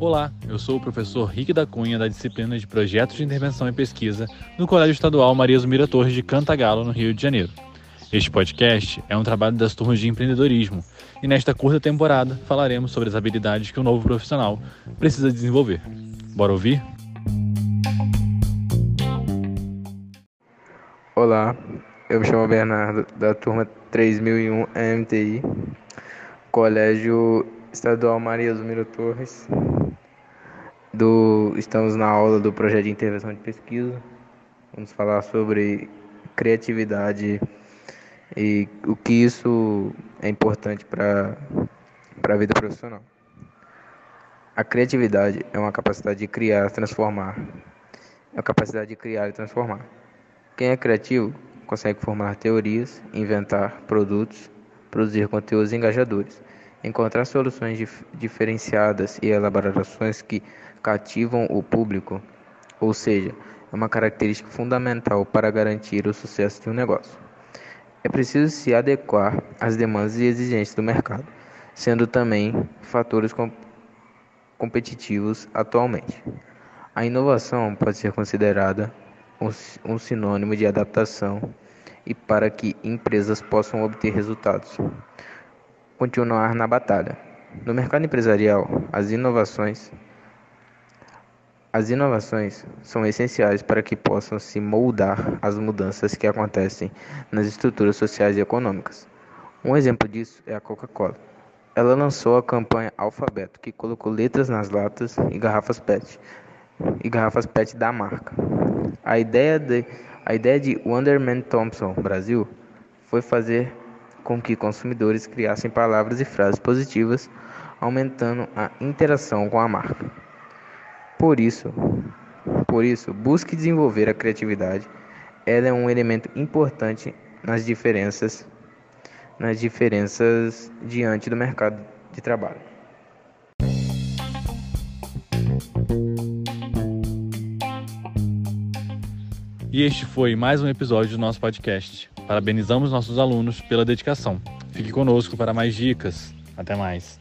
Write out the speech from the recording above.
Olá, eu sou o professor Rick da Cunha, da disciplina de Projetos de Intervenção e Pesquisa, no Colégio Estadual Maria Zumira Torres de Cantagalo, no Rio de Janeiro. Este podcast é um trabalho das turmas de empreendedorismo e nesta curta temporada falaremos sobre as habilidades que o novo profissional precisa desenvolver. Bora ouvir? Olá, eu me chamo Bernardo, da turma 3001 MTI, Colégio Estadual Maria Zumiro Torres. Do, estamos na aula do projeto de intervenção de pesquisa. Vamos falar sobre criatividade e o que isso é importante para a vida profissional. A criatividade é uma capacidade de criar, transformar. É a capacidade de criar e transformar. Quem é criativo consegue formar teorias, inventar produtos, produzir conteúdos engajadores, encontrar soluções dif diferenciadas e elaborações que cativam o público, ou seja, é uma característica fundamental para garantir o sucesso de um negócio. É preciso se adequar às demandas e exigências do mercado, sendo também fatores com competitivos atualmente. A inovação pode ser considerada um sinônimo de adaptação e para que empresas possam obter resultados. Continuar na batalha. No mercado empresarial, as inovações as inovações são essenciais para que possam se moldar às mudanças que acontecem nas estruturas sociais e econômicas. Um exemplo disso é a Coca-Cola. Ela lançou a campanha Alfabeto, que colocou letras nas latas e garrafas PET, e garrafas PET da marca. A ideia de, a ideia de Wonderman Thompson Brasil foi fazer com que consumidores criassem palavras e frases positivas, aumentando a interação com a marca. Por isso, por isso, busque desenvolver a criatividade. Ela é um elemento importante nas diferenças nas diferenças diante do mercado de trabalho. E este foi mais um episódio do nosso podcast. Parabenizamos nossos alunos pela dedicação. Fique conosco para mais dicas. Até mais.